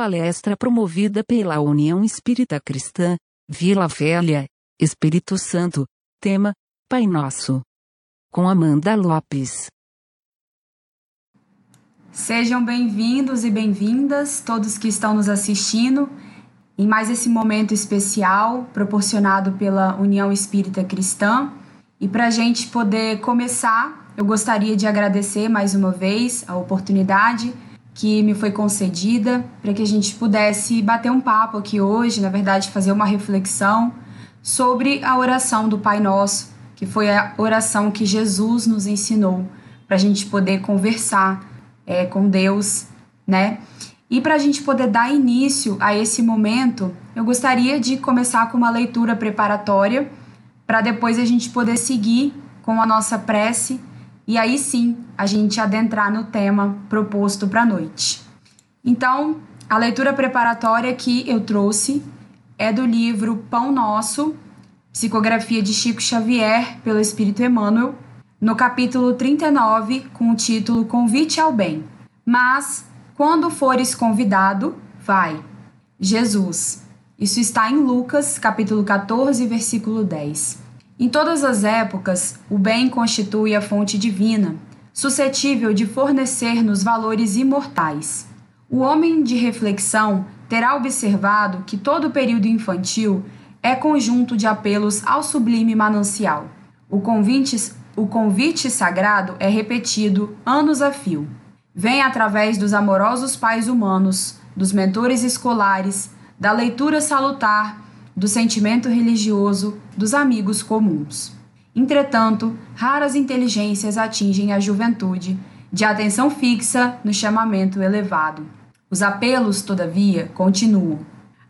palestra promovida pela União Espírita Cristã, Vila Velha, Espírito Santo, tema, Pai Nosso. Com Amanda Lopes. Sejam bem-vindos e bem-vindas, todos que estão nos assistindo, em mais esse momento especial proporcionado pela União Espírita Cristã. E para a gente poder começar, eu gostaria de agradecer mais uma vez a oportunidade que me foi concedida para que a gente pudesse bater um papo aqui hoje, na verdade, fazer uma reflexão sobre a oração do Pai Nosso, que foi a oração que Jesus nos ensinou para a gente poder conversar é, com Deus, né? E para a gente poder dar início a esse momento, eu gostaria de começar com uma leitura preparatória, para depois a gente poder seguir com a nossa prece e aí sim a gente adentrar no tema proposto para a noite. Então, a leitura preparatória que eu trouxe é do livro Pão Nosso, psicografia de Chico Xavier pelo Espírito Emmanuel, no capítulo 39, com o título Convite ao Bem. Mas, quando fores convidado, vai. Jesus. Isso está em Lucas, capítulo 14, versículo 10. Em todas as épocas, o bem constitui a fonte divina, suscetível de fornecer-nos valores imortais. O homem de reflexão terá observado que todo o período infantil é conjunto de apelos ao sublime manancial. O convite, o convite sagrado é repetido anos a fio. Vem através dos amorosos pais humanos, dos mentores escolares, da leitura salutar do sentimento religioso dos amigos comuns. Entretanto, raras inteligências atingem a juventude, de atenção fixa no chamamento elevado. Os apelos, todavia, continuam.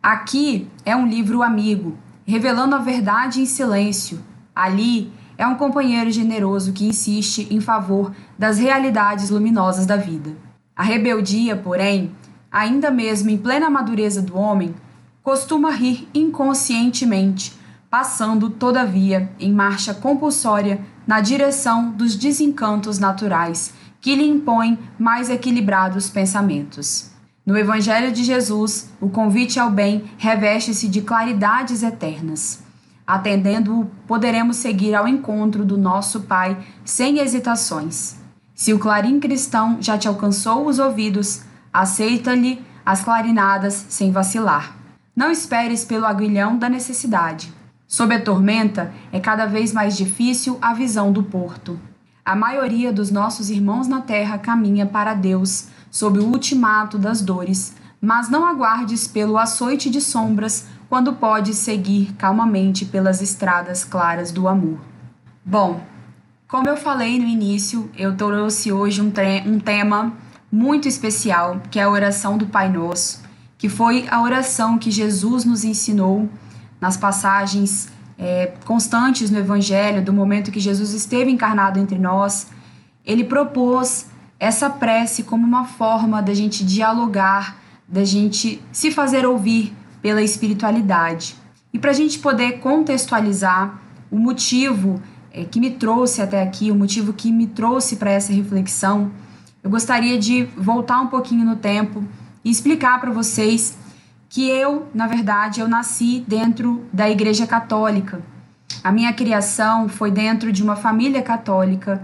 Aqui é um livro amigo, revelando a verdade em silêncio. Ali é um companheiro generoso que insiste em favor das realidades luminosas da vida. A rebeldia, porém, ainda mesmo em plena madureza do homem, costuma rir inconscientemente, passando, todavia, em marcha compulsória na direção dos desencantos naturais que lhe impõem mais equilibrados pensamentos. No Evangelho de Jesus, o convite ao bem reveste-se de claridades eternas. Atendendo-o, poderemos seguir ao encontro do nosso Pai sem hesitações. Se o clarim cristão já te alcançou os ouvidos, aceita-lhe as clarinadas sem vacilar. Não esperes pelo aguilhão da necessidade. Sob a tormenta, é cada vez mais difícil a visão do porto. A maioria dos nossos irmãos na terra caminha para Deus sob o ultimato das dores, mas não aguardes pelo açoite de sombras quando podes seguir calmamente pelas estradas claras do amor. Bom, como eu falei no início, eu trouxe hoje um, um tema muito especial, que é a oração do Pai Nosso que foi a oração que Jesus nos ensinou nas passagens é, constantes no Evangelho, do momento que Jesus esteve encarnado entre nós. Ele propôs essa prece como uma forma da gente dialogar, da gente se fazer ouvir pela espiritualidade. E para a gente poder contextualizar o motivo é, que me trouxe até aqui, o motivo que me trouxe para essa reflexão, eu gostaria de voltar um pouquinho no tempo e explicar para vocês que eu, na verdade, eu nasci dentro da Igreja Católica. A minha criação foi dentro de uma família católica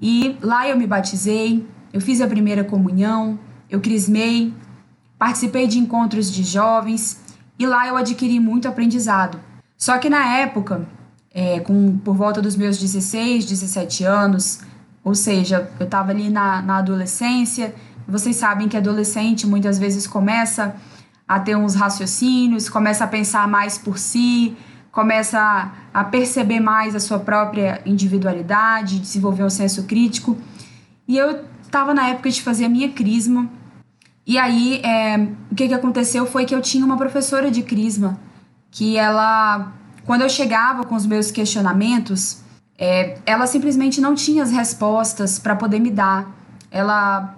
e lá eu me batizei, eu fiz a primeira comunhão, eu crismei, participei de encontros de jovens e lá eu adquiri muito aprendizado. Só que na época, é, com por volta dos meus 16, 17 anos, ou seja, eu estava ali na, na adolescência, vocês sabem que adolescente muitas vezes começa a ter uns raciocínios, começa a pensar mais por si, começa a perceber mais a sua própria individualidade, desenvolver um senso crítico. E eu estava na época de fazer a minha crisma. E aí, é, o que, que aconteceu foi que eu tinha uma professora de crisma que ela, quando eu chegava com os meus questionamentos, é, ela simplesmente não tinha as respostas para poder me dar. Ela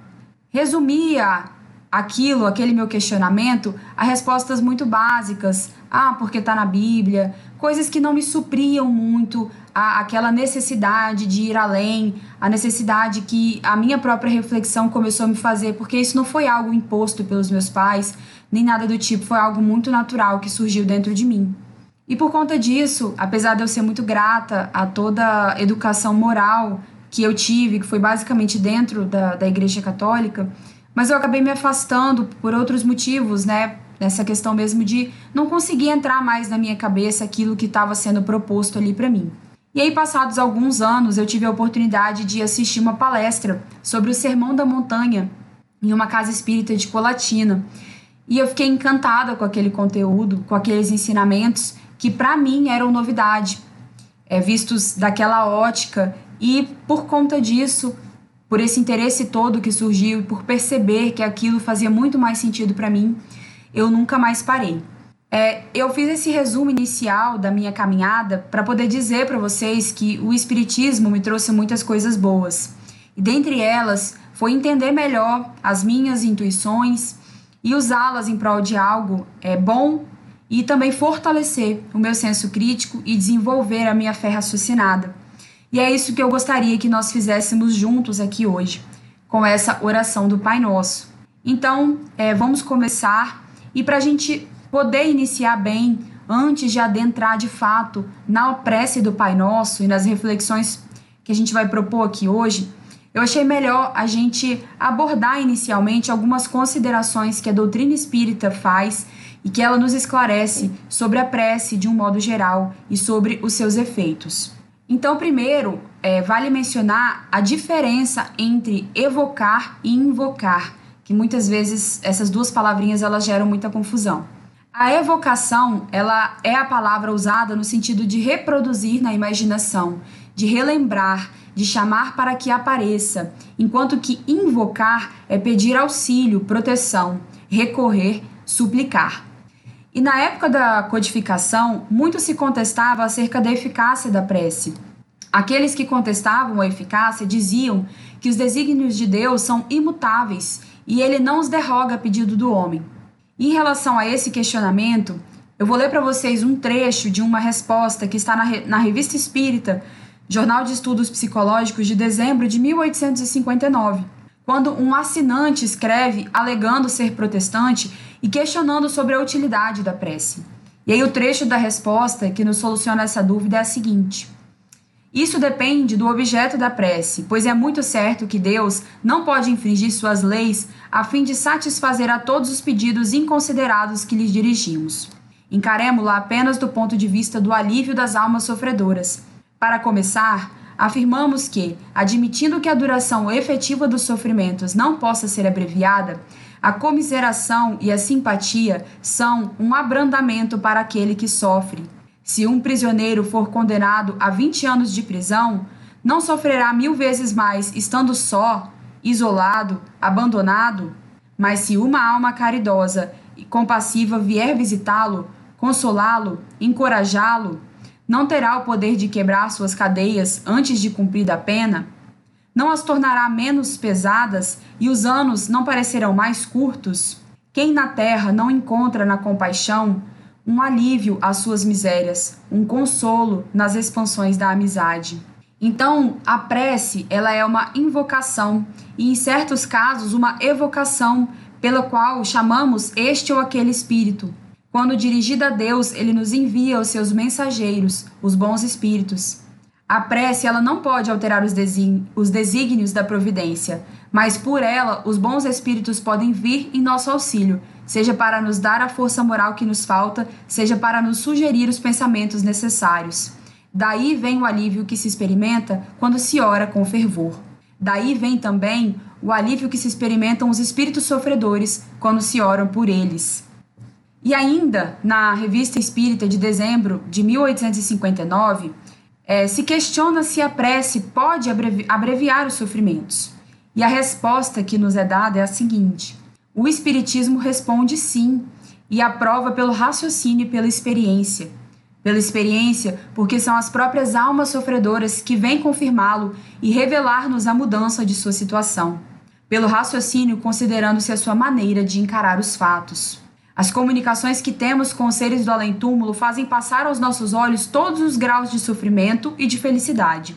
resumia aquilo, aquele meu questionamento, a respostas muito básicas. Ah, porque está na Bíblia. Coisas que não me supriam muito a, aquela necessidade de ir além, a necessidade que a minha própria reflexão começou a me fazer, porque isso não foi algo imposto pelos meus pais, nem nada do tipo, foi algo muito natural que surgiu dentro de mim. E por conta disso, apesar de eu ser muito grata a toda a educação moral que eu tive, que foi basicamente dentro da, da Igreja Católica, mas eu acabei me afastando por outros motivos, né? Nessa questão mesmo de não conseguir entrar mais na minha cabeça aquilo que estava sendo proposto ali para mim. E aí, passados alguns anos, eu tive a oportunidade de assistir uma palestra sobre o Sermão da Montanha em uma casa espírita de Colatina. E eu fiquei encantada com aquele conteúdo, com aqueles ensinamentos que para mim eram novidade, é, vistos daquela ótica, e por conta disso, por esse interesse todo que surgiu por perceber que aquilo fazia muito mais sentido para mim, eu nunca mais parei. É, eu fiz esse resumo inicial da minha caminhada para poder dizer para vocês que o Espiritismo me trouxe muitas coisas boas. E dentre elas foi entender melhor as minhas intuições e usá-las em prol de algo é, bom e também fortalecer o meu senso crítico e desenvolver a minha fé raciocinada. E é isso que eu gostaria que nós fizéssemos juntos aqui hoje, com essa oração do Pai Nosso. Então, é, vamos começar e para a gente poder iniciar bem, antes de adentrar de fato na prece do Pai Nosso e nas reflexões que a gente vai propor aqui hoje, eu achei melhor a gente abordar inicialmente algumas considerações que a doutrina espírita faz e que ela nos esclarece sobre a prece de um modo geral e sobre os seus efeitos. Então, primeiro, é, vale mencionar a diferença entre evocar e invocar, que muitas vezes essas duas palavrinhas elas geram muita confusão. A evocação, ela é a palavra usada no sentido de reproduzir na imaginação, de relembrar, de chamar para que apareça, enquanto que invocar é pedir auxílio, proteção, recorrer, suplicar. E na época da codificação, muito se contestava acerca da eficácia da prece. Aqueles que contestavam a eficácia diziam que os desígnios de Deus são imutáveis e ele não os derroga a pedido do homem. Em relação a esse questionamento, eu vou ler para vocês um trecho de uma resposta que está na, na Revista Espírita, Jornal de Estudos Psicológicos de dezembro de 1859, quando um assinante escreve alegando ser protestante e questionando sobre a utilidade da prece. E aí o trecho da resposta que nos soluciona essa dúvida é a seguinte: Isso depende do objeto da prece, pois é muito certo que Deus não pode infringir suas leis a fim de satisfazer a todos os pedidos inconsiderados que lhes dirigimos. Encaremos-la apenas do ponto de vista do alívio das almas sofredoras. Para começar, afirmamos que, admitindo que a duração efetiva dos sofrimentos não possa ser abreviada, a comiseração e a simpatia são um abrandamento para aquele que sofre. Se um prisioneiro for condenado a 20 anos de prisão, não sofrerá mil vezes mais estando só, isolado, abandonado? Mas se uma alma caridosa e compassiva vier visitá-lo, consolá-lo, encorajá-lo, não terá o poder de quebrar suas cadeias antes de cumprir a pena? Não as tornará menos pesadas e os anos não parecerão mais curtos? Quem na terra não encontra na compaixão um alívio às suas misérias, um consolo nas expansões da amizade? Então, a prece, ela é uma invocação e em certos casos uma evocação pela qual chamamos este ou aquele espírito. Quando dirigida a Deus, ele nos envia os seus mensageiros, os bons espíritos. A prece ela não pode alterar os, os desígnios da providência, mas por ela os bons espíritos podem vir em nosso auxílio, seja para nos dar a força moral que nos falta, seja para nos sugerir os pensamentos necessários. Daí vem o alívio que se experimenta quando se ora com fervor. Daí vem também o alívio que se experimentam os espíritos sofredores quando se oram por eles. E ainda, na Revista Espírita de dezembro de 1859, é, se questiona se a prece pode abreviar os sofrimentos. E a resposta que nos é dada é a seguinte: o Espiritismo responde sim, e aprova pelo raciocínio e pela experiência. Pela experiência, porque são as próprias almas sofredoras que vêm confirmá-lo e revelar-nos a mudança de sua situação. Pelo raciocínio, considerando-se a sua maneira de encarar os fatos. As comunicações que temos com os seres do além-túmulo fazem passar aos nossos olhos todos os graus de sofrimento e de felicidade.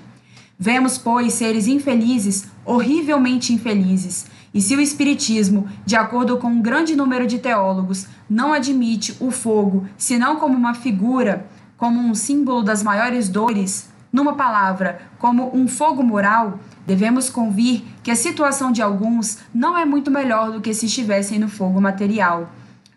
Vemos, pois, seres infelizes, horrivelmente infelizes. E se o Espiritismo, de acordo com um grande número de teólogos, não admite o fogo senão como uma figura, como um símbolo das maiores dores, numa palavra, como um fogo moral, devemos convir que a situação de alguns não é muito melhor do que se estivessem no fogo material.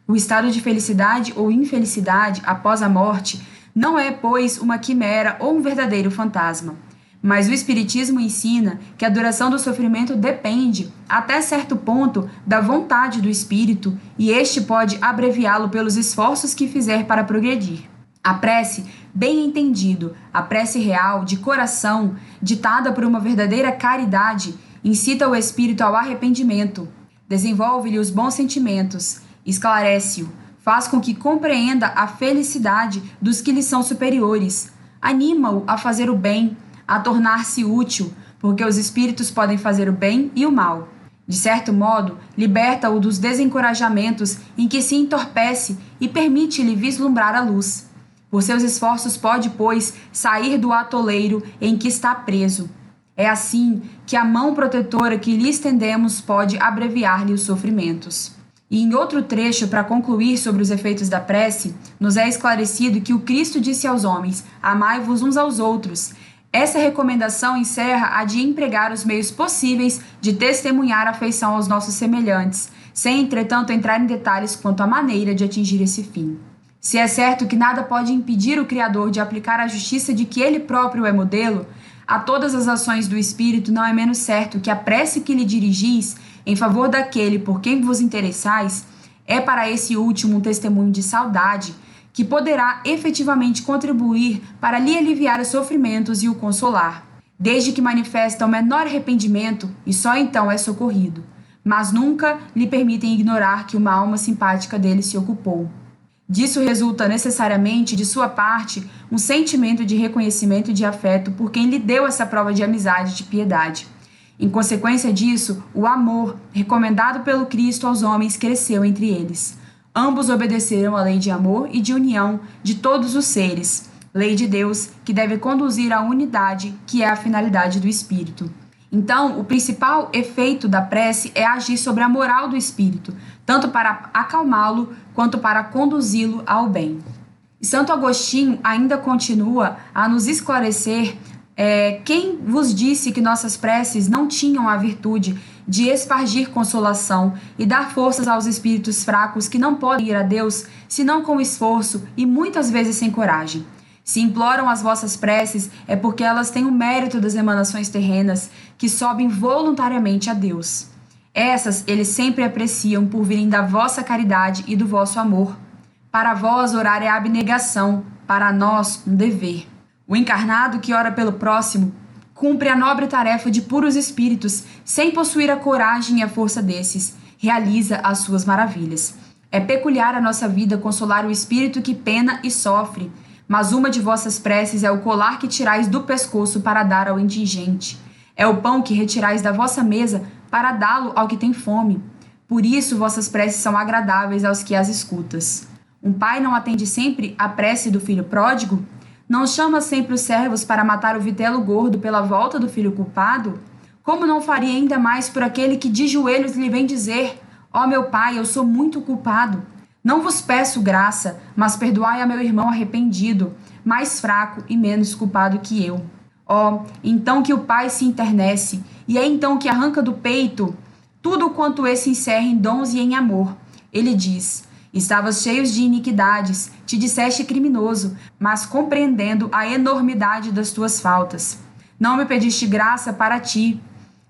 O estado de felicidade ou infelicidade após a morte não é, pois, uma quimera ou um verdadeiro fantasma. Mas o Espiritismo ensina que a duração do sofrimento depende, até certo ponto, da vontade do espírito, e este pode abreviá-lo pelos esforços que fizer para progredir. A prece, bem entendido, a prece real, de coração, ditada por uma verdadeira caridade, incita o espírito ao arrependimento, desenvolve-lhe os bons sentimentos, esclarece-o, faz com que compreenda a felicidade dos que lhe são superiores, anima-o a fazer o bem, a tornar-se útil, porque os espíritos podem fazer o bem e o mal. De certo modo, liberta-o dos desencorajamentos em que se entorpece e permite-lhe vislumbrar a luz. Por seus esforços pode, pois, sair do atoleiro em que está preso. É assim que a mão protetora que lhe estendemos pode abreviar-lhe os sofrimentos. E em outro trecho, para concluir sobre os efeitos da prece, nos é esclarecido que o Cristo disse aos homens: Amai-vos uns aos outros, essa recomendação encerra a de empregar os meios possíveis de testemunhar afeição aos nossos semelhantes, sem, entretanto, entrar em detalhes quanto à maneira de atingir esse fim. Se é certo que nada pode impedir o Criador de aplicar a justiça de que ele próprio é modelo, a todas as ações do Espírito não é menos certo que a prece que lhe dirigis em favor daquele por quem vos interessais é para esse último um testemunho de saudade que poderá efetivamente contribuir para lhe aliviar os sofrimentos e o consolar, desde que manifesta o menor arrependimento e só então é socorrido, mas nunca lhe permitem ignorar que uma alma simpática dele se ocupou. Disso resulta necessariamente, de sua parte, um sentimento de reconhecimento e de afeto por quem lhe deu essa prova de amizade e de piedade. Em consequência disso, o amor, recomendado pelo Cristo aos homens, cresceu entre eles. Ambos obedeceram à lei de amor e de união de todos os seres, lei de Deus que deve conduzir à unidade, que é a finalidade do espírito. Então, o principal efeito da prece é agir sobre a moral do espírito, tanto para acalmá-lo quanto para conduzi-lo ao bem. E Santo Agostinho ainda continua a nos esclarecer é, quem vos disse que nossas preces não tinham a virtude de espargir consolação e dar forças aos espíritos fracos que não podem ir a Deus senão com esforço e muitas vezes sem coragem? Se imploram as vossas preces, é porque elas têm o mérito das emanações terrenas que sobem voluntariamente a Deus. Essas eles sempre apreciam por virem da vossa caridade e do vosso amor. Para vós, orar é abnegação, para nós, um dever. O encarnado que ora pelo próximo cumpre a nobre tarefa de puros espíritos, sem possuir a coragem e a força desses, realiza as suas maravilhas. É peculiar a nossa vida consolar o espírito que pena e sofre, mas uma de vossas preces é o colar que tirais do pescoço para dar ao indigente. É o pão que retirais da vossa mesa para dá-lo ao que tem fome. Por isso vossas preces são agradáveis aos que as escutas. Um pai não atende sempre à prece do filho pródigo? Não chama sempre os servos para matar o vitelo gordo pela volta do filho culpado? Como não faria ainda mais por aquele que de joelhos lhe vem dizer: Ó oh, meu pai, eu sou muito culpado. Não vos peço graça, mas perdoai a meu irmão arrependido, mais fraco e menos culpado que eu. Ó, oh, então que o pai se internece, e é então que arranca do peito tudo quanto esse encerra em dons e em amor. Ele diz: Estavas cheios de iniquidades, te disseste criminoso, mas compreendendo a enormidade das tuas faltas. Não me pediste graça para ti.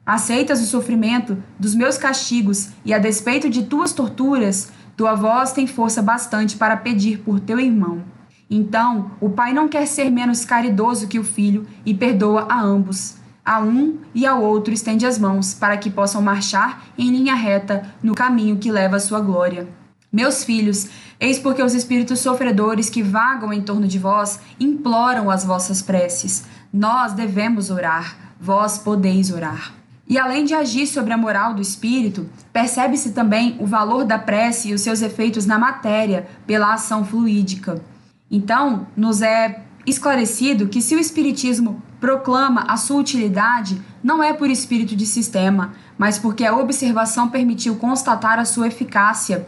Aceitas o sofrimento dos meus castigos, e a despeito de tuas torturas, tua voz tem força bastante para pedir por teu irmão. Então, o pai não quer ser menos caridoso que o filho e perdoa a ambos. A um e ao outro estende as mãos para que possam marchar em linha reta no caminho que leva à sua glória. Meus filhos, eis porque os espíritos sofredores que vagam em torno de vós imploram as vossas preces. Nós devemos orar, vós podeis orar. E além de agir sobre a moral do espírito, percebe-se também o valor da prece e os seus efeitos na matéria pela ação fluídica. Então, nos é esclarecido que se o espiritismo proclama a sua utilidade não é por espírito de sistema, mas porque a observação permitiu constatar a sua eficácia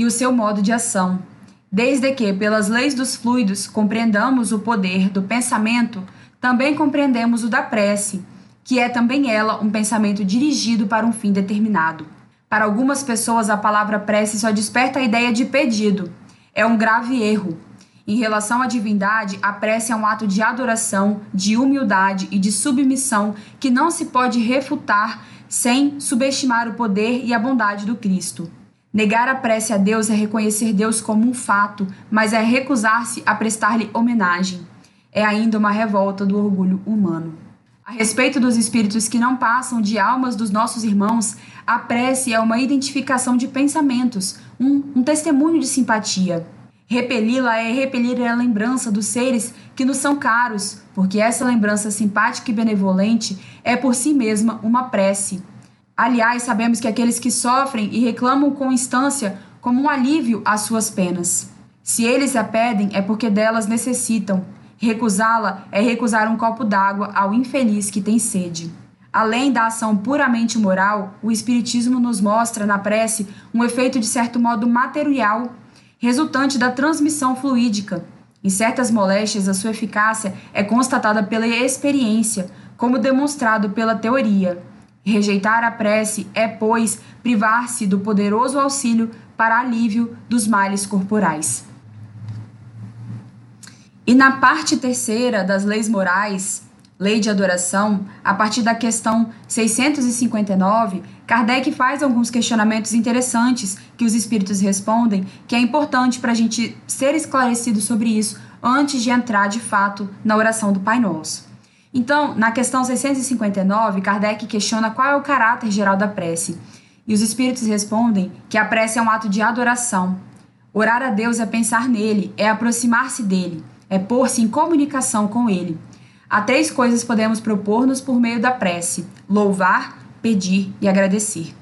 e o seu modo de ação. Desde que, pelas leis dos fluidos, compreendamos o poder do pensamento, também compreendemos o da prece, que é também ela um pensamento dirigido para um fim determinado. Para algumas pessoas, a palavra prece só desperta a ideia de pedido. É um grave erro. Em relação à divindade, a prece é um ato de adoração, de humildade e de submissão que não se pode refutar sem subestimar o poder e a bondade do Cristo. Negar a prece a Deus é reconhecer Deus como um fato, mas é recusar-se a prestar-lhe homenagem. É ainda uma revolta do orgulho humano. A respeito dos espíritos que não passam de almas dos nossos irmãos, a prece é uma identificação de pensamentos, um, um testemunho de simpatia. Repeli-la é repelir a lembrança dos seres que nos são caros, porque essa lembrança simpática e benevolente é por si mesma uma prece. Aliás, sabemos que aqueles que sofrem e reclamam com instância como um alívio às suas penas. Se eles a pedem, é porque delas necessitam. Recusá-la é recusar um copo d'água ao infeliz que tem sede. Além da ação puramente moral, o Espiritismo nos mostra na prece um efeito de certo modo material resultante da transmissão fluídica. Em certas moléstias, a sua eficácia é constatada pela experiência, como demonstrado pela teoria. Rejeitar a prece é, pois, privar-se do poderoso auxílio para alívio dos males corporais. E na parte terceira das leis morais, Lei de Adoração, a partir da questão 659, Kardec faz alguns questionamentos interessantes que os espíritos respondem, que é importante para a gente ser esclarecido sobre isso antes de entrar de fato na oração do Pai Nosso. Então, na questão 659, Kardec questiona qual é o caráter geral da prece. E os espíritos respondem que a prece é um ato de adoração. Orar a Deus é pensar nele, é aproximar-se dele, é pôr-se em comunicação com ele. Há três coisas podemos propor-nos por meio da prece: louvar, pedir e agradecer.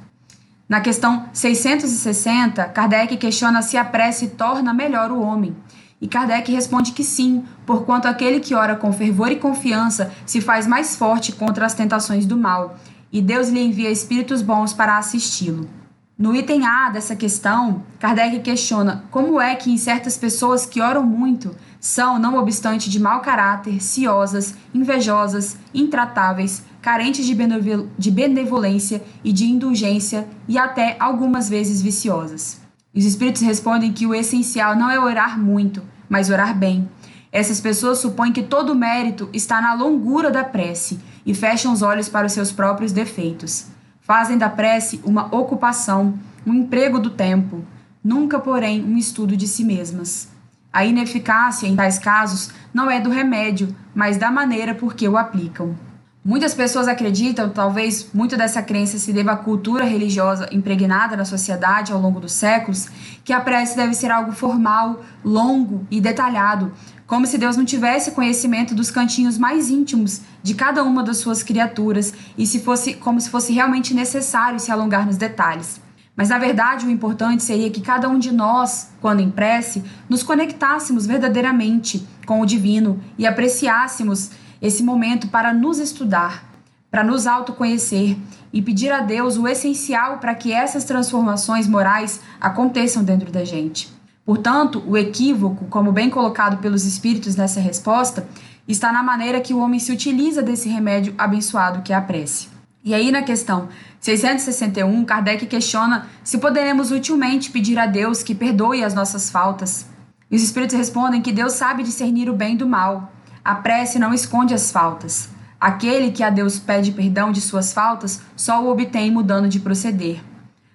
Na questão 660, Kardec questiona se a prece torna melhor o homem. E Kardec responde que sim, porquanto aquele que ora com fervor e confiança se faz mais forte contra as tentações do mal, e Deus lhe envia espíritos bons para assisti-lo. No item A dessa questão, Kardec questiona como é que em certas pessoas que oram muito são, não obstante de mau caráter, ciosas, invejosas, intratáveis, carentes de, benevolência e de indulgência e até algumas vezes viciosas. Os espíritos respondem que o essencial não é orar muito, mas orar bem. Essas pessoas supõem que todo o mérito está na longura da prece e fecham os olhos para os seus próprios defeitos. Fazem da prece uma ocupação, um emprego do tempo, nunca, porém, um estudo de si mesmas. A ineficácia em tais casos não é do remédio, mas da maneira por que o aplicam. Muitas pessoas acreditam, talvez muito dessa crença se deva à cultura religiosa impregnada na sociedade ao longo dos séculos, que a prece deve ser algo formal, longo e detalhado, como se Deus não tivesse conhecimento dos cantinhos mais íntimos de cada uma das suas criaturas e se fosse como se fosse realmente necessário se alongar nos detalhes. Mas na verdade, o importante seria que cada um de nós, quando em prece, nos conectássemos verdadeiramente com o divino e apreciássemos esse momento para nos estudar, para nos autoconhecer e pedir a Deus o essencial para que essas transformações morais aconteçam dentro da gente. Portanto, o equívoco, como bem colocado pelos espíritos nessa resposta, está na maneira que o homem se utiliza desse remédio abençoado que é a prece. E aí, na questão 661, Kardec questiona se poderemos utilmente pedir a Deus que perdoe as nossas faltas. E os espíritos respondem que Deus sabe discernir o bem do mal. A prece não esconde as faltas. Aquele que a Deus pede perdão de suas faltas só o obtém mudando de proceder.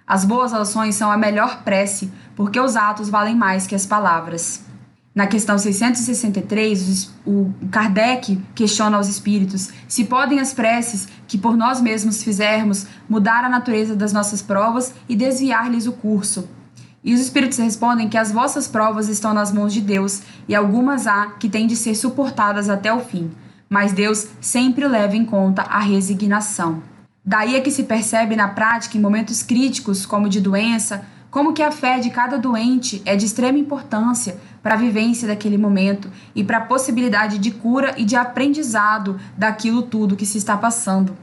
As boas ações são a melhor prece, porque os atos valem mais que as palavras. Na questão 663, o Kardec questiona aos espíritos se podem as preces que por nós mesmos fizermos mudar a natureza das nossas provas e desviar-lhes o curso. E os espíritos respondem que as vossas provas estão nas mãos de Deus e algumas há que têm de ser suportadas até o fim, mas Deus sempre leva em conta a resignação. Daí é que se percebe na prática, em momentos críticos, como de doença, como que a fé de cada doente é de extrema importância para a vivência daquele momento e para a possibilidade de cura e de aprendizado daquilo tudo que se está passando.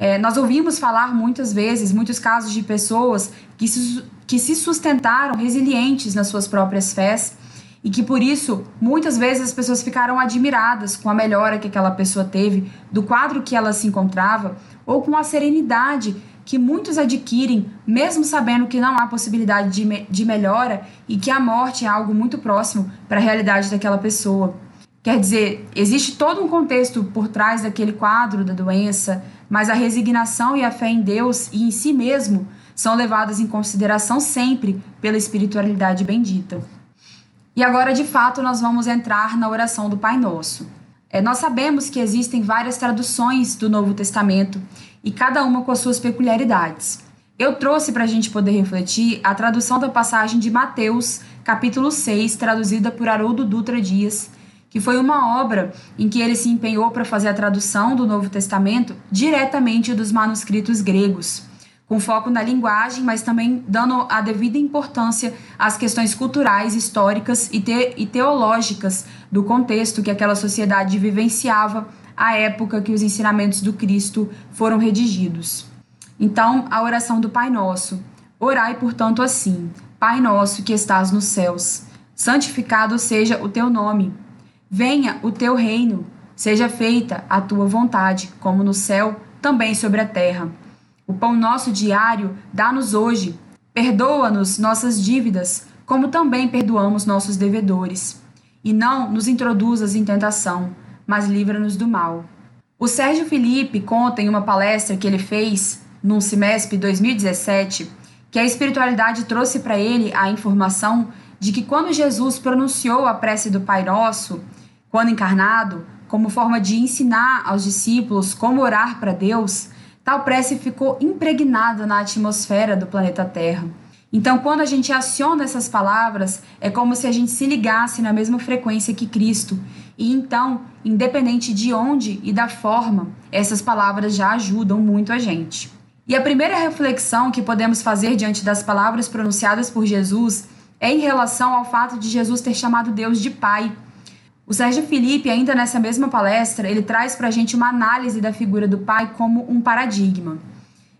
É, nós ouvimos falar muitas vezes, muitos casos de pessoas que se, que se sustentaram resilientes nas suas próprias fés e que por isso muitas vezes as pessoas ficaram admiradas com a melhora que aquela pessoa teve do quadro que ela se encontrava ou com a serenidade que muitos adquirem, mesmo sabendo que não há possibilidade de, me de melhora e que a morte é algo muito próximo para a realidade daquela pessoa. Quer dizer, existe todo um contexto por trás daquele quadro da doença, mas a resignação e a fé em Deus e em si mesmo são levadas em consideração sempre pela espiritualidade bendita. E agora, de fato, nós vamos entrar na oração do Pai Nosso. É, nós sabemos que existem várias traduções do Novo Testamento e cada uma com as suas peculiaridades. Eu trouxe para a gente poder refletir a tradução da passagem de Mateus, capítulo 6, traduzida por Haroldo Dutra Dias, que foi uma obra em que ele se empenhou para fazer a tradução do Novo Testamento diretamente dos manuscritos gregos, com foco na linguagem, mas também dando a devida importância às questões culturais, históricas e, te e teológicas do contexto que aquela sociedade vivenciava à época que os ensinamentos do Cristo foram redigidos. Então, a oração do Pai Nosso. Orai, portanto, assim: Pai nosso que estás nos céus, santificado seja o teu nome. Venha o teu reino, seja feita a tua vontade, como no céu, também sobre a terra. O pão nosso diário dá-nos hoje. Perdoa-nos nossas dívidas, como também perdoamos nossos devedores. E não nos introduzas em tentação, mas livra-nos do mal. O Sérgio Felipe conta em uma palestra que ele fez no Semesp 2017 que a espiritualidade trouxe para ele a informação de que quando Jesus pronunciou a prece do Pai Nosso, quando encarnado, como forma de ensinar aos discípulos como orar para Deus, tal prece ficou impregnada na atmosfera do planeta Terra. Então, quando a gente aciona essas palavras, é como se a gente se ligasse na mesma frequência que Cristo. E então, independente de onde e da forma, essas palavras já ajudam muito a gente. E a primeira reflexão que podemos fazer diante das palavras pronunciadas por Jesus é em relação ao fato de Jesus ter chamado Deus de Pai. O Sérgio Felipe, ainda nessa mesma palestra, ele traz para a gente uma análise da figura do pai como um paradigma.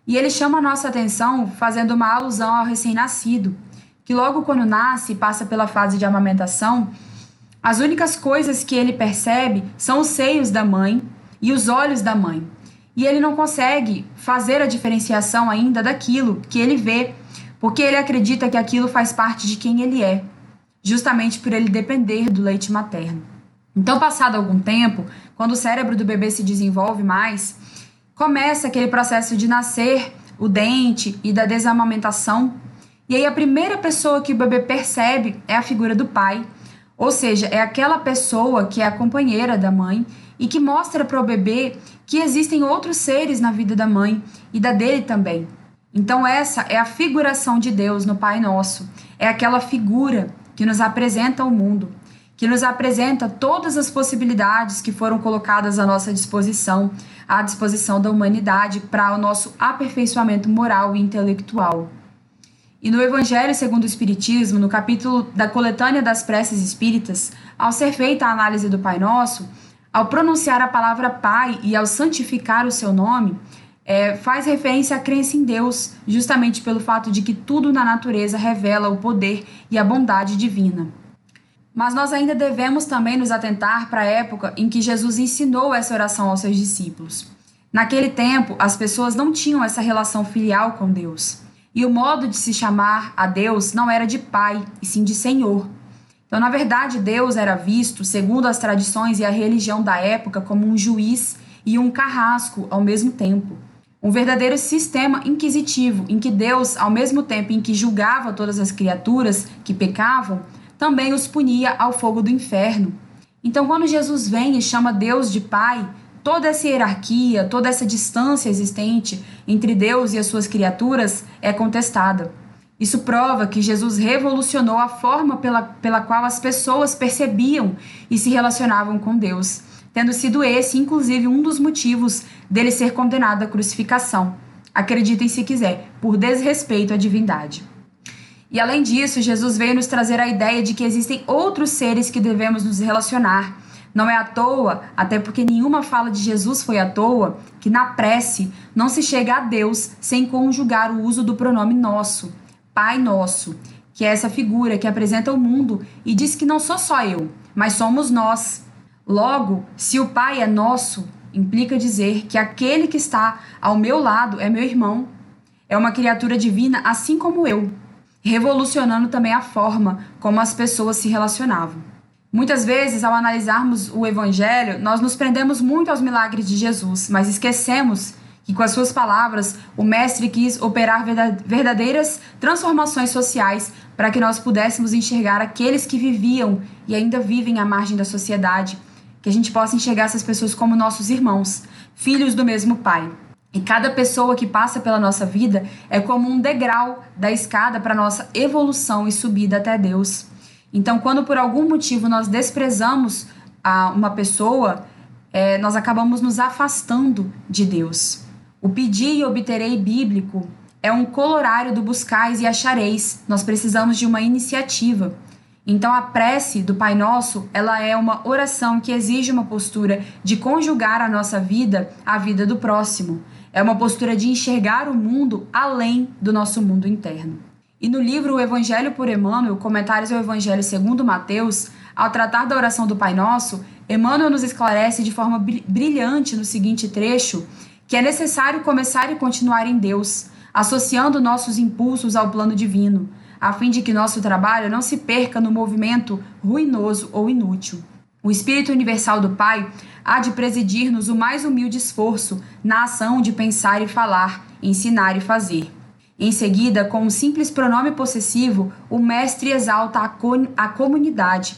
E ele chama a nossa atenção fazendo uma alusão ao recém-nascido, que logo quando nasce e passa pela fase de amamentação, as únicas coisas que ele percebe são os seios da mãe e os olhos da mãe. E ele não consegue fazer a diferenciação ainda daquilo que ele vê, porque ele acredita que aquilo faz parte de quem ele é, justamente por ele depender do leite materno. Então, passado algum tempo, quando o cérebro do bebê se desenvolve mais, começa aquele processo de nascer o dente e da desamamentação. E aí a primeira pessoa que o bebê percebe é a figura do pai, ou seja, é aquela pessoa que é a companheira da mãe e que mostra para o bebê que existem outros seres na vida da mãe e da dele também. Então essa é a figuração de Deus no Pai Nosso. É aquela figura que nos apresenta o mundo que nos apresenta todas as possibilidades que foram colocadas à nossa disposição, à disposição da humanidade para o nosso aperfeiçoamento moral e intelectual. E no Evangelho segundo o Espiritismo, no capítulo da coletânea das preces espíritas, ao ser feita a análise do Pai Nosso, ao pronunciar a palavra Pai e ao santificar o seu nome, é, faz referência à crença em Deus, justamente pelo fato de que tudo na natureza revela o poder e a bondade divina. Mas nós ainda devemos também nos atentar para a época em que Jesus ensinou essa oração aos seus discípulos. Naquele tempo, as pessoas não tinham essa relação filial com Deus. E o modo de se chamar a Deus não era de Pai, e sim de Senhor. Então, na verdade, Deus era visto, segundo as tradições e a religião da época, como um juiz e um carrasco ao mesmo tempo. Um verdadeiro sistema inquisitivo, em que Deus, ao mesmo tempo em que julgava todas as criaturas que pecavam, também os punia ao fogo do inferno. Então, quando Jesus vem e chama Deus de Pai, toda essa hierarquia, toda essa distância existente entre Deus e as suas criaturas é contestada. Isso prova que Jesus revolucionou a forma pela, pela qual as pessoas percebiam e se relacionavam com Deus, tendo sido esse, inclusive, um dos motivos dele ser condenado à crucificação. Acreditem se quiser, por desrespeito à divindade. E além disso, Jesus veio nos trazer a ideia de que existem outros seres que devemos nos relacionar. Não é à toa, até porque nenhuma fala de Jesus foi à toa, que na prece não se chega a Deus sem conjugar o uso do pronome nosso, Pai Nosso, que é essa figura que apresenta o mundo e diz que não sou só eu, mas somos nós. Logo, se o Pai é nosso, implica dizer que aquele que está ao meu lado é meu irmão. É uma criatura divina assim como eu revolucionando também a forma como as pessoas se relacionavam. Muitas vezes, ao analisarmos o Evangelho, nós nos prendemos muito aos milagres de Jesus, mas esquecemos que, com as suas palavras, o Mestre quis operar verdadeiras transformações sociais para que nós pudéssemos enxergar aqueles que viviam e ainda vivem à margem da sociedade, que a gente possa enxergar essas pessoas como nossos irmãos, filhos do mesmo Pai. E cada pessoa que passa pela nossa vida é como um degrau da escada para nossa evolução e subida até Deus. Então, quando por algum motivo nós desprezamos a uma pessoa, é, nós acabamos nos afastando de Deus. O pedir e obterei bíblico é um colorário do buscais e achareis. Nós precisamos de uma iniciativa. Então a prece do Pai Nosso, ela é uma oração que exige uma postura de conjugar a nossa vida à vida do próximo. É uma postura de enxergar o mundo além do nosso mundo interno. E no livro O Evangelho por Emmanuel, Comentários ao Evangelho segundo Mateus, ao tratar da oração do Pai Nosso, Emmanuel nos esclarece de forma brilhante no seguinte trecho que é necessário começar e continuar em Deus, associando nossos impulsos ao plano divino, a fim de que nosso trabalho não se perca no movimento ruinoso ou inútil. O Espírito Universal do Pai há de presidir-nos o mais humilde esforço na ação de pensar e falar, ensinar e fazer. Em seguida, com um simples pronome possessivo, o Mestre exalta a, co a comunidade.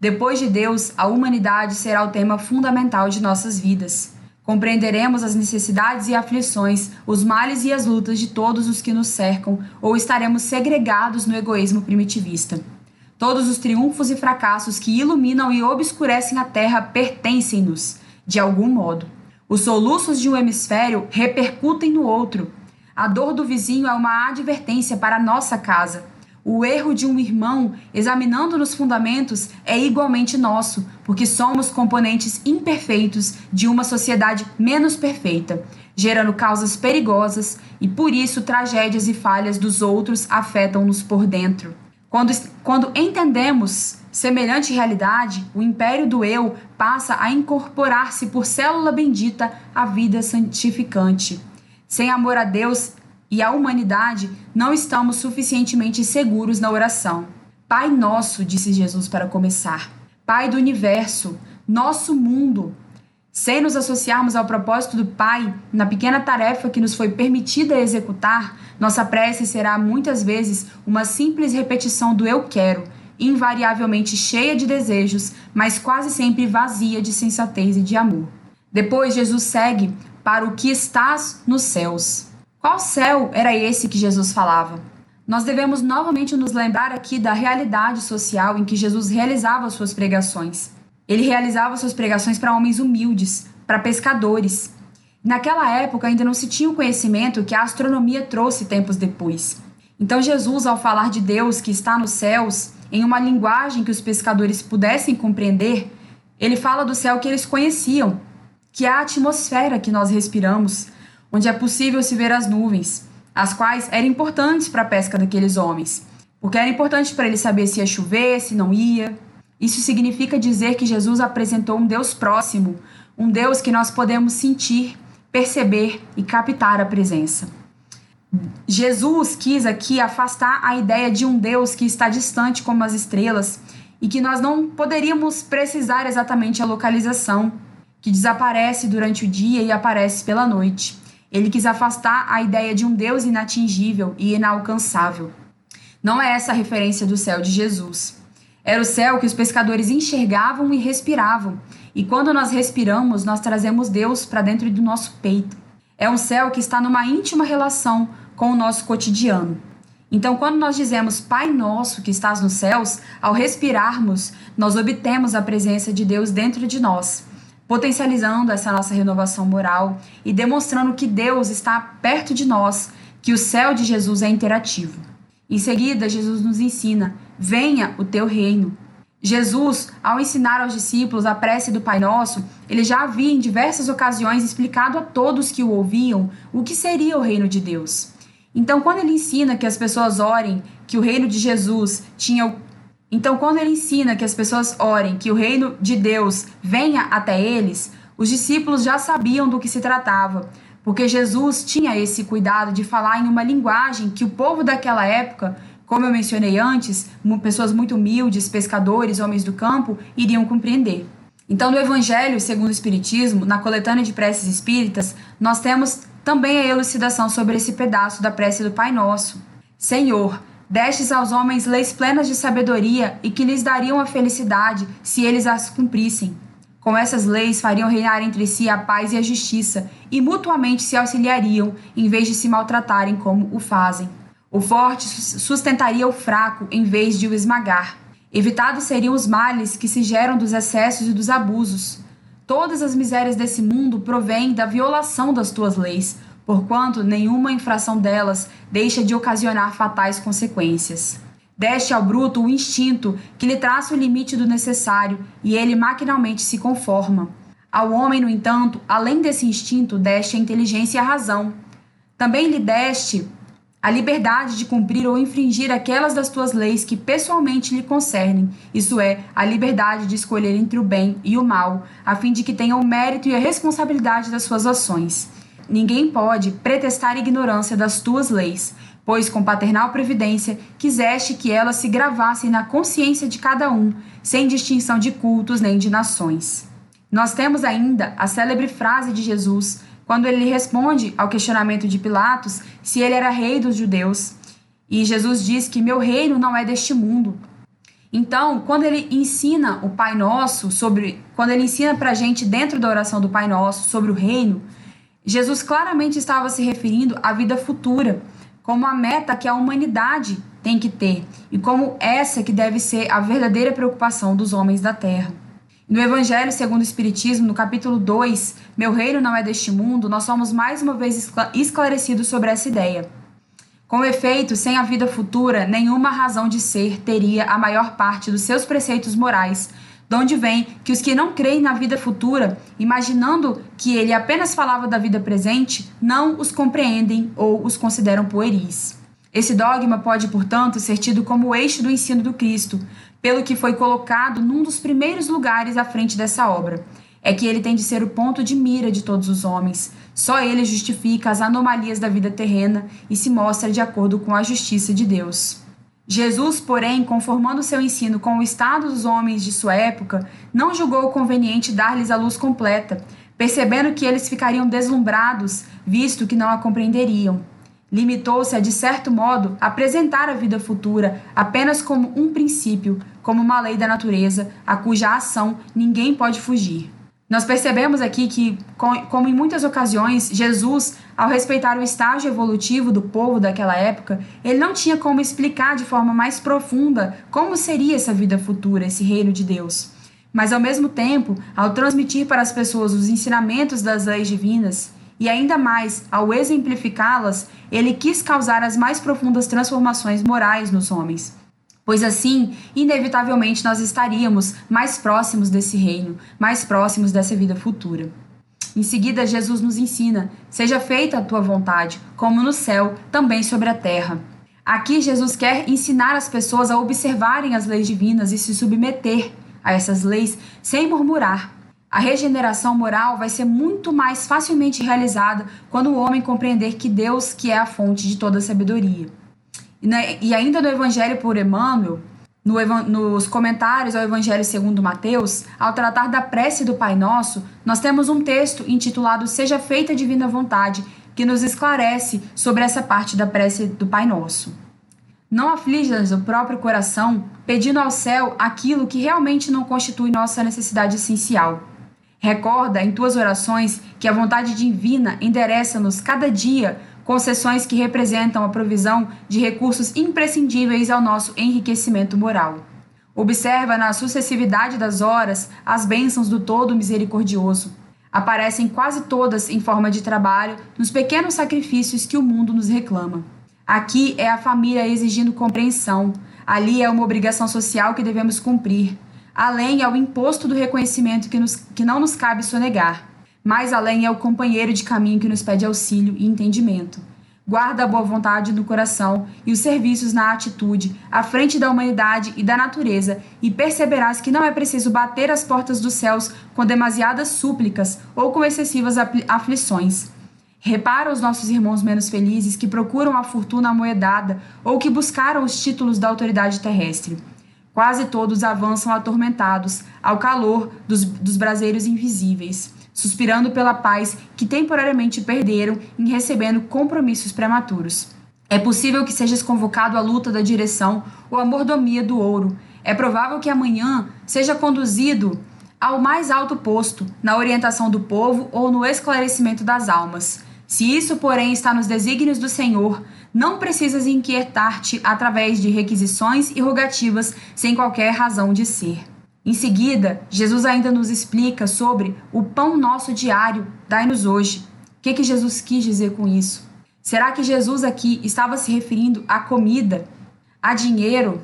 Depois de Deus, a humanidade será o tema fundamental de nossas vidas. Compreenderemos as necessidades e aflições, os males e as lutas de todos os que nos cercam, ou estaremos segregados no egoísmo primitivista. Todos os triunfos e fracassos que iluminam e obscurecem a Terra pertencem-nos, de algum modo. Os soluços de um hemisfério repercutem no outro. A dor do vizinho é uma advertência para nossa casa. O erro de um irmão, examinando nos fundamentos, é igualmente nosso, porque somos componentes imperfeitos de uma sociedade menos perfeita, gerando causas perigosas e por isso tragédias e falhas dos outros afetam-nos por dentro. Quando, quando entendemos semelhante realidade, o império do eu passa a incorporar-se por célula bendita à vida santificante. Sem amor a Deus e à humanidade, não estamos suficientemente seguros na oração. Pai nosso, disse Jesus para começar, Pai do universo, nosso mundo, sem nos associarmos ao propósito do Pai na pequena tarefa que nos foi permitida executar, nossa prece será muitas vezes uma simples repetição do eu quero, invariavelmente cheia de desejos, mas quase sempre vazia de sensatez e de amor. Depois, Jesus segue para o que estás nos céus. Qual céu era esse que Jesus falava? Nós devemos novamente nos lembrar aqui da realidade social em que Jesus realizava suas pregações. Ele realizava suas pregações para homens humildes, para pescadores. Naquela época ainda não se tinha o conhecimento que a astronomia trouxe tempos depois. Então Jesus, ao falar de Deus que está nos céus, em uma linguagem que os pescadores pudessem compreender, ele fala do céu que eles conheciam, que é a atmosfera que nós respiramos, onde é possível se ver as nuvens, as quais eram importantes para a pesca daqueles homens, porque era importante para eles saber se ia chover, se não ia, isso significa dizer que Jesus apresentou um Deus próximo, um Deus que nós podemos sentir, perceber e captar a presença. Jesus quis aqui afastar a ideia de um Deus que está distante como as estrelas e que nós não poderíamos precisar exatamente a localização, que desaparece durante o dia e aparece pela noite. Ele quis afastar a ideia de um Deus inatingível e inalcançável. Não é essa a referência do céu de Jesus. Era o céu que os pescadores enxergavam e respiravam. E quando nós respiramos, nós trazemos Deus para dentro do nosso peito. É um céu que está numa íntima relação com o nosso cotidiano. Então, quando nós dizemos Pai Nosso que estás nos céus, ao respirarmos, nós obtemos a presença de Deus dentro de nós, potencializando essa nossa renovação moral e demonstrando que Deus está perto de nós, que o céu de Jesus é interativo. Em seguida, Jesus nos ensina: venha o teu reino. Jesus, ao ensinar aos discípulos a prece do Pai Nosso, ele já havia em diversas ocasiões explicado a todos que o ouviam o que seria o reino de Deus. Então, quando ele ensina que as pessoas orem que o reino de Jesus tinha então, quando ele ensina que as pessoas orem que o reino de Deus venha até eles, os discípulos já sabiam do que se tratava, porque Jesus tinha esse cuidado de falar em uma linguagem que o povo daquela época, como eu mencionei antes, pessoas muito humildes, pescadores, homens do campo, iriam compreender. Então, no Evangelho segundo o Espiritismo, na coletânea de preces espíritas, nós temos também a elucidação sobre esse pedaço da prece do Pai Nosso. Senhor, destes aos homens leis plenas de sabedoria e que lhes dariam a felicidade se eles as cumprissem. Com essas leis fariam reinar entre si a paz e a justiça, e mutuamente se auxiliariam, em vez de se maltratarem como o fazem. O forte sustentaria o fraco em vez de o esmagar. Evitados seriam os males que se geram dos excessos e dos abusos. Todas as misérias desse mundo provêm da violação das tuas leis, porquanto nenhuma infração delas deixa de ocasionar fatais consequências. Deste ao bruto o instinto que lhe traça o limite do necessário e ele maquinalmente se conforma. Ao homem, no entanto, além desse instinto, deste a inteligência e a razão. Também lhe deste a liberdade de cumprir ou infringir aquelas das tuas leis que pessoalmente lhe concernem, isso é, a liberdade de escolher entre o bem e o mal, a fim de que tenha o mérito e a responsabilidade das suas ações. Ninguém pode pretestar ignorância das tuas leis, pois com paternal previdência quiseste que elas se gravassem na consciência de cada um, sem distinção de cultos nem de nações. Nós temos ainda a célebre frase de Jesus, quando ele responde ao questionamento de Pilatos se ele era rei dos judeus. E Jesus diz que meu reino não é deste mundo. Então, quando ele ensina o Pai Nosso sobre, quando ele ensina para a gente dentro da oração do Pai Nosso sobre o reino, Jesus claramente estava se referindo à vida futura, como a meta que a humanidade tem que ter e como essa que deve ser a verdadeira preocupação dos homens da terra. No Evangelho segundo o Espiritismo, no capítulo 2, Meu reino não é deste mundo, nós somos mais uma vez esclarecidos sobre essa ideia. Com efeito, sem a vida futura, nenhuma razão de ser teria a maior parte dos seus preceitos morais, de onde vem que os que não creem na vida futura, imaginando que ele apenas falava da vida presente, não os compreendem ou os consideram pueris. Esse dogma pode, portanto, ser tido como o eixo do ensino do Cristo, pelo que foi colocado num dos primeiros lugares à frente dessa obra. É que ele tem de ser o ponto de mira de todos os homens. Só ele justifica as anomalias da vida terrena e se mostra de acordo com a justiça de Deus. Jesus, porém, conformando seu ensino com o estado dos homens de sua época, não julgou conveniente dar-lhes a luz completa, percebendo que eles ficariam deslumbrados, visto que não a compreenderiam. Limitou-se a, de certo modo, apresentar a vida futura apenas como um princípio, como uma lei da natureza, a cuja ação ninguém pode fugir. Nós percebemos aqui que, como em muitas ocasiões, Jesus, ao respeitar o estágio evolutivo do povo daquela época, ele não tinha como explicar de forma mais profunda como seria essa vida futura, esse reino de Deus. Mas, ao mesmo tempo, ao transmitir para as pessoas os ensinamentos das leis divinas, e ainda mais ao exemplificá-las, ele quis causar as mais profundas transformações morais nos homens pois assim, inevitavelmente, nós estaríamos mais próximos desse reino, mais próximos dessa vida futura. Em seguida, Jesus nos ensina: seja feita a tua vontade, como no céu, também sobre a terra. Aqui, Jesus quer ensinar as pessoas a observarem as leis divinas e se submeter a essas leis sem murmurar. A regeneração moral vai ser muito mais facilmente realizada quando o homem compreender que Deus que é a fonte de toda sabedoria. E, né, e ainda no Evangelho por Emmanuel, no, nos comentários ao Evangelho segundo Mateus, ao tratar da prece do Pai Nosso, nós temos um texto intitulado Seja feita a divina vontade, que nos esclarece sobre essa parte da prece do Pai Nosso. Não aflijas o próprio coração, pedindo ao céu aquilo que realmente não constitui nossa necessidade essencial. Recorda em tuas orações que a vontade divina endereça-nos cada dia concessões que representam a provisão de recursos imprescindíveis ao nosso enriquecimento moral. Observa na sucessividade das horas as bênçãos do Todo Misericordioso. Aparecem quase todas em forma de trabalho nos pequenos sacrifícios que o mundo nos reclama. Aqui é a família exigindo compreensão. Ali é uma obrigação social que devemos cumprir. Além é o imposto do reconhecimento que, nos, que não nos cabe sonegar. Mais além é o companheiro de caminho que nos pede auxílio e entendimento. Guarda a boa vontade no coração e os serviços na atitude, à frente da humanidade e da natureza, e perceberás que não é preciso bater as portas dos céus com demasiadas súplicas ou com excessivas aflições. Repara os nossos irmãos menos felizes que procuram a fortuna amoedada ou que buscaram os títulos da autoridade terrestre. Quase todos avançam atormentados ao calor dos, dos braseiros invisíveis, suspirando pela paz que temporariamente perderam em recebendo compromissos prematuros. É possível que sejas convocado à luta da direção ou à mordomia do ouro. É provável que amanhã seja conduzido ao mais alto posto, na orientação do povo ou no esclarecimento das almas. Se isso, porém, está nos desígnios do Senhor, não precisas inquietar-te através de requisições e rogativas sem qualquer razão de ser. Em seguida, Jesus ainda nos explica sobre o pão nosso diário, dai-nos hoje. O que, que Jesus quis dizer com isso? Será que Jesus aqui estava se referindo à comida, a dinheiro?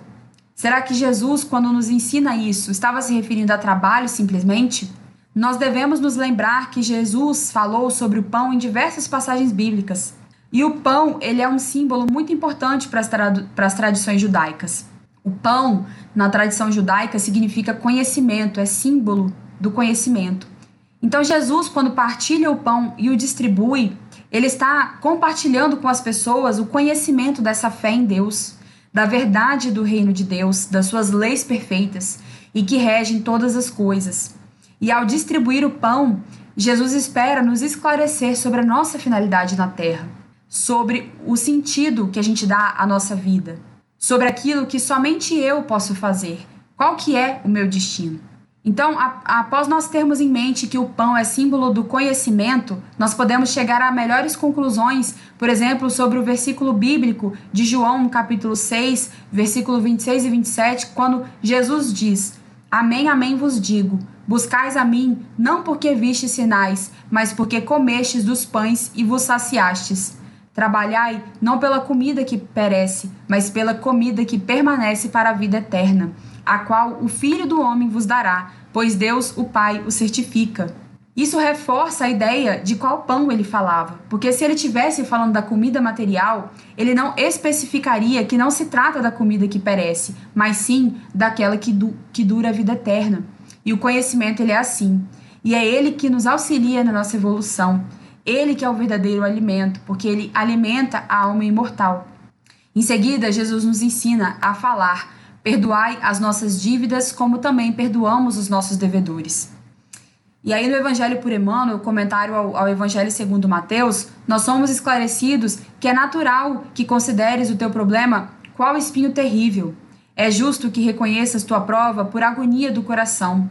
Será que Jesus, quando nos ensina isso, estava se referindo a trabalho simplesmente? Nós devemos nos lembrar que Jesus falou sobre o pão em diversas passagens bíblicas. E o pão, ele é um símbolo muito importante para as, para as tradições judaicas. O pão, na tradição judaica, significa conhecimento, é símbolo do conhecimento. Então, Jesus, quando partilha o pão e o distribui, ele está compartilhando com as pessoas o conhecimento dessa fé em Deus, da verdade do reino de Deus, das suas leis perfeitas e que regem todas as coisas. E ao distribuir o pão, Jesus espera nos esclarecer sobre a nossa finalidade na terra, sobre o sentido que a gente dá à nossa vida, sobre aquilo que somente eu posso fazer, qual que é o meu destino. Então, após nós termos em mente que o pão é símbolo do conhecimento, nós podemos chegar a melhores conclusões, por exemplo, sobre o versículo bíblico de João, capítulo 6, versículo 26 e 27, quando Jesus diz: Amém, amém vos digo Buscais a mim, não porque vistes sinais, mas porque comestes dos pães e vos saciastes. Trabalhai não pela comida que perece, mas pela comida que permanece para a vida eterna, a qual o Filho do Homem vos dará, pois Deus, o Pai, o certifica. Isso reforça a ideia de qual pão ele falava, porque se ele tivesse falando da comida material, ele não especificaria que não se trata da comida que perece, mas sim daquela que, du que dura a vida eterna. E o conhecimento ele é assim. E é ele que nos auxilia na nossa evolução. Ele que é o verdadeiro alimento, porque ele alimenta a alma imortal. Em seguida, Jesus nos ensina a falar: perdoai as nossas dívidas, como também perdoamos os nossos devedores. E aí, no Evangelho por Emmanuel, comentário ao, ao Evangelho segundo Mateus, nós somos esclarecidos que é natural que consideres o teu problema qual espinho terrível, é justo que reconheças tua prova por agonia do coração.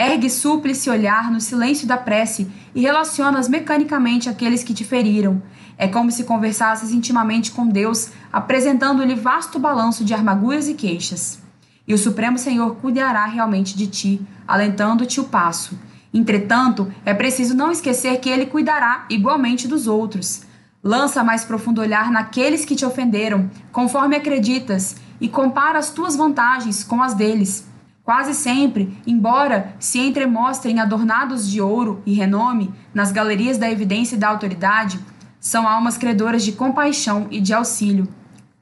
Ergue súplice olhar no silêncio da prece e relacionas mecanicamente aqueles que te feriram. É como se conversasses intimamente com Deus, apresentando-lhe vasto balanço de armaduras e queixas. E o Supremo Senhor cuidará realmente de ti, alentando-te o passo. Entretanto, é preciso não esquecer que ele cuidará igualmente dos outros. Lança mais profundo olhar naqueles que te ofenderam, conforme acreditas, e compara as tuas vantagens com as deles. Quase sempre, embora se entremostrem adornados de ouro e renome nas galerias da evidência e da autoridade, são almas credoras de compaixão e de auxílio.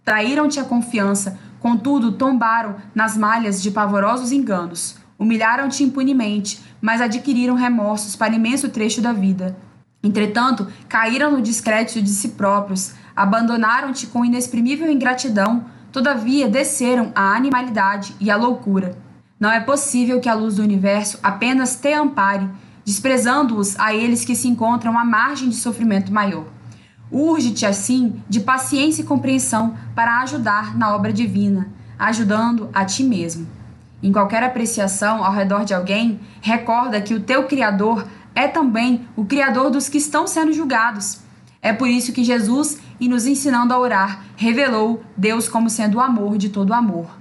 Traíram-te a confiança, contudo tombaram nas malhas de pavorosos enganos. Humilharam-te impunemente, mas adquiriram remorsos para imenso trecho da vida. Entretanto, caíram no descrédito de si próprios, abandonaram-te com inexprimível ingratidão, Todavia, desceram a animalidade e a loucura. Não é possível que a luz do universo apenas te ampare, desprezando-os a eles que se encontram à margem de sofrimento maior. Urge-te, assim, de paciência e compreensão para ajudar na obra divina, ajudando a ti mesmo. Em qualquer apreciação ao redor de alguém, recorda que o teu Criador é também o Criador dos que estão sendo julgados. É por isso que Jesus e nos ensinando a orar, revelou Deus como sendo o amor de todo amor.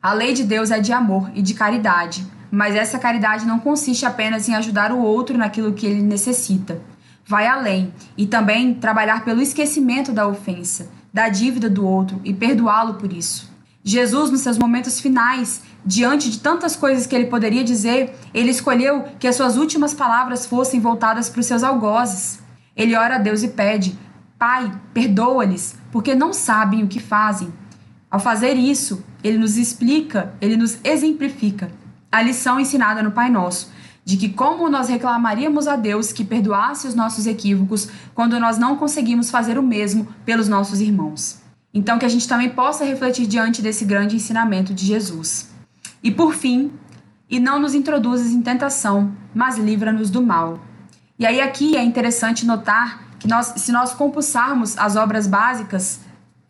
A lei de Deus é de amor e de caridade, mas essa caridade não consiste apenas em ajudar o outro naquilo que ele necessita. Vai além e também trabalhar pelo esquecimento da ofensa, da dívida do outro e perdoá-lo por isso. Jesus, nos seus momentos finais, diante de tantas coisas que ele poderia dizer, ele escolheu que as suas últimas palavras fossem voltadas para os seus algozes. Ele ora a Deus e pede: Pai, perdoa-lhes, porque não sabem o que fazem. Ao fazer isso, ele nos explica, ele nos exemplifica a lição ensinada no Pai Nosso, de que como nós reclamaríamos a Deus que perdoasse os nossos equívocos quando nós não conseguimos fazer o mesmo pelos nossos irmãos. Então que a gente também possa refletir diante desse grande ensinamento de Jesus. E por fim, e não nos introduzes em tentação, mas livra-nos do mal. E aí aqui é interessante notar que nós, se nós compulsarmos as obras básicas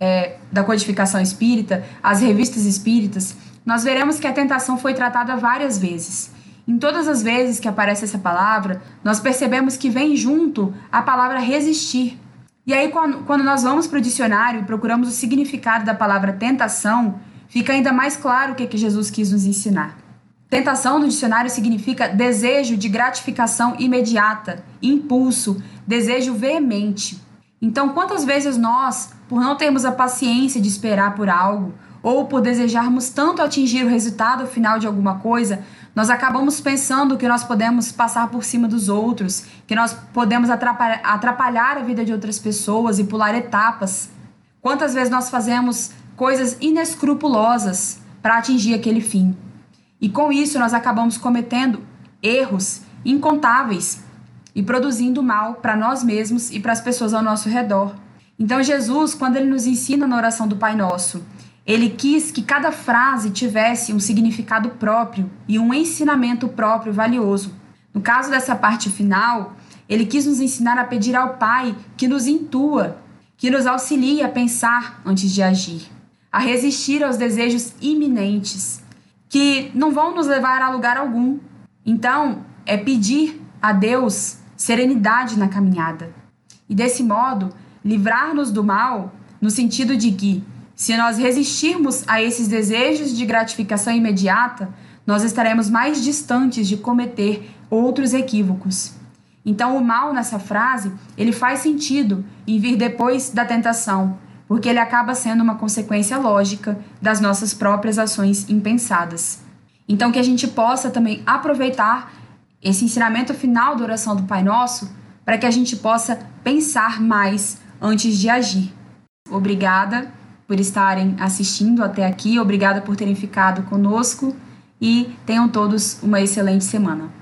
é, da codificação espírita, as revistas espíritas, nós veremos que a tentação foi tratada várias vezes. Em todas as vezes que aparece essa palavra, nós percebemos que vem junto a palavra resistir. E aí, quando nós vamos para o dicionário e procuramos o significado da palavra tentação, fica ainda mais claro o que, que Jesus quis nos ensinar. Tentação no dicionário significa desejo de gratificação imediata, impulso, desejo veemente. Então, quantas vezes nós, por não termos a paciência de esperar por algo, ou por desejarmos tanto atingir o resultado final de alguma coisa, nós acabamos pensando que nós podemos passar por cima dos outros, que nós podemos atrapalhar, a vida de outras pessoas e pular etapas. Quantas vezes nós fazemos coisas inescrupulosas para atingir aquele fim? E com isso nós acabamos cometendo erros incontáveis e produzindo mal para nós mesmos e para as pessoas ao nosso redor. Então, Jesus, quando ele nos ensina na oração do Pai Nosso, ele quis que cada frase tivesse um significado próprio e um ensinamento próprio valioso. No caso dessa parte final, ele quis nos ensinar a pedir ao Pai que nos intua, que nos auxilie a pensar antes de agir, a resistir aos desejos iminentes, que não vão nos levar a lugar algum. Então, é pedir a Deus serenidade na caminhada. E desse modo, livrar-nos do mal, no sentido de que, se nós resistirmos a esses desejos de gratificação imediata, nós estaremos mais distantes de cometer outros equívocos. Então, o mal nessa frase, ele faz sentido em vir depois da tentação, porque ele acaba sendo uma consequência lógica das nossas próprias ações impensadas. Então, que a gente possa também aproveitar esse ensinamento final da oração do Pai Nosso para que a gente possa pensar mais antes de agir. Obrigada por estarem assistindo até aqui, obrigada por terem ficado conosco e tenham todos uma excelente semana.